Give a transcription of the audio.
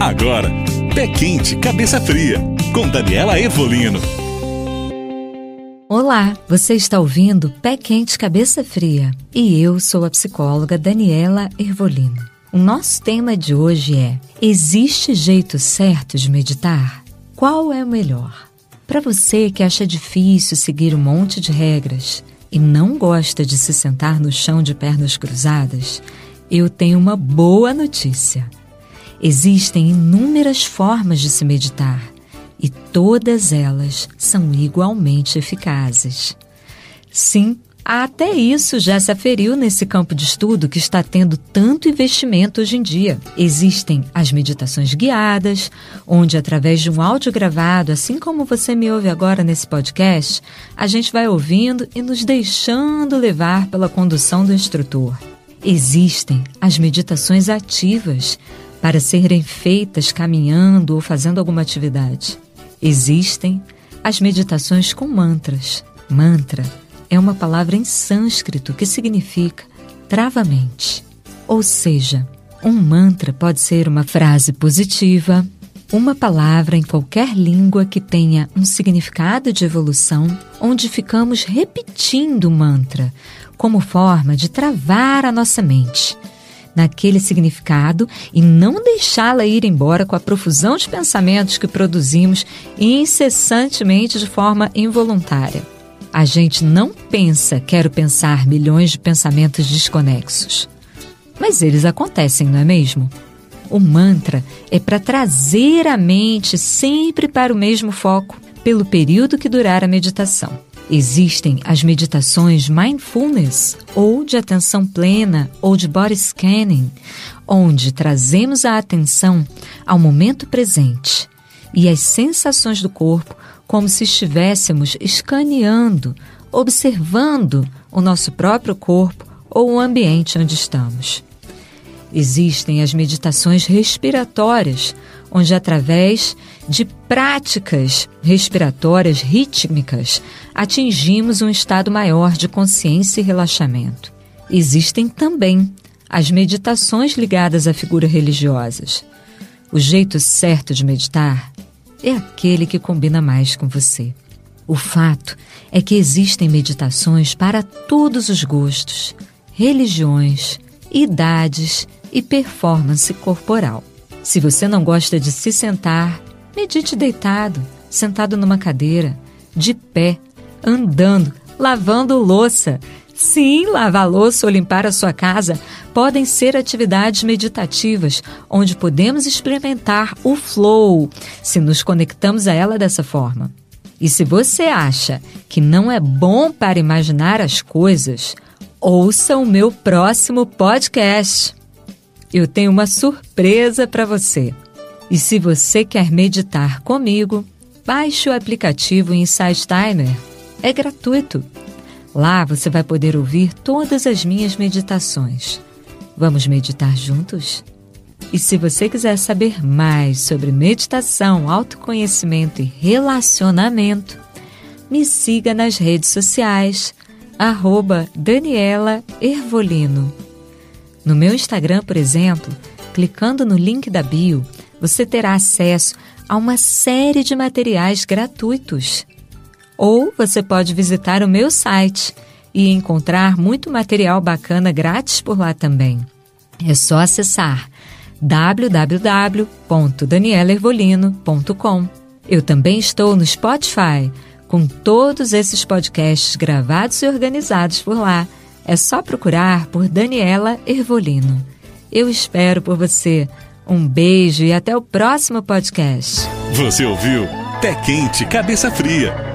Agora, Pé Quente, Cabeça Fria, com Daniela Evolino. Olá, você está ouvindo Pé Quente, Cabeça Fria e eu sou a psicóloga Daniela Ervolino. O nosso tema de hoje é: Existe jeito certo de meditar? Qual é o melhor? Para você que acha difícil seguir um monte de regras e não gosta de se sentar no chão de pernas cruzadas, eu tenho uma boa notícia. Existem inúmeras formas de se meditar e todas elas são igualmente eficazes. Sim, até isso já se aferiu nesse campo de estudo que está tendo tanto investimento hoje em dia. Existem as meditações guiadas, onde, através de um áudio gravado, assim como você me ouve agora nesse podcast, a gente vai ouvindo e nos deixando levar pela condução do instrutor. Existem as meditações ativas, para serem feitas caminhando ou fazendo alguma atividade. Existem as meditações com mantras. Mantra é uma palavra em sânscrito que significa travamente. Ou seja, um mantra pode ser uma frase positiva, uma palavra em qualquer língua que tenha um significado de evolução, onde ficamos repetindo o mantra como forma de travar a nossa mente naquele significado e não deixá-la ir embora com a profusão de pensamentos que produzimos incessantemente de forma involuntária. A gente não pensa, quero pensar milhões de pensamentos desconexos. Mas eles acontecem, não é mesmo? O mantra é para trazer a mente sempre para o mesmo foco, pelo período que durar a meditação. Existem as meditações mindfulness, ou de atenção plena, ou de body scanning, onde trazemos a atenção ao momento presente e às sensações do corpo como se estivéssemos escaneando, observando o nosso próprio corpo ou o ambiente onde estamos. Existem as meditações respiratórias, onde, através de práticas respiratórias rítmicas, atingimos um estado maior de consciência e relaxamento. Existem também as meditações ligadas a figuras religiosas. O jeito certo de meditar é aquele que combina mais com você. O fato é que existem meditações para todos os gostos, religiões, idades e performance corporal. Se você não gosta de se sentar, medite deitado, sentado numa cadeira, de pé, andando, lavando louça. Sim, lavar louça ou limpar a sua casa podem ser atividades meditativas, onde podemos experimentar o flow, se nos conectamos a ela dessa forma. E se você acha que não é bom para imaginar as coisas, ouça o meu próximo podcast eu tenho uma surpresa para você. E se você quer meditar comigo, baixe o aplicativo Insight Timer. É gratuito. Lá você vai poder ouvir todas as minhas meditações. Vamos meditar juntos? E se você quiser saber mais sobre meditação, autoconhecimento e relacionamento, me siga nas redes sociais, arroba Daniela Ervolino. No meu Instagram, por exemplo, clicando no link da bio, você terá acesso a uma série de materiais gratuitos. Ou você pode visitar o meu site e encontrar muito material bacana grátis por lá também. É só acessar www.danielervolino.com. Eu também estou no Spotify, com todos esses podcasts gravados e organizados por lá é só procurar por Daniela Ervolino. Eu espero por você. Um beijo e até o próximo podcast. Você ouviu Pé Quente, Cabeça Fria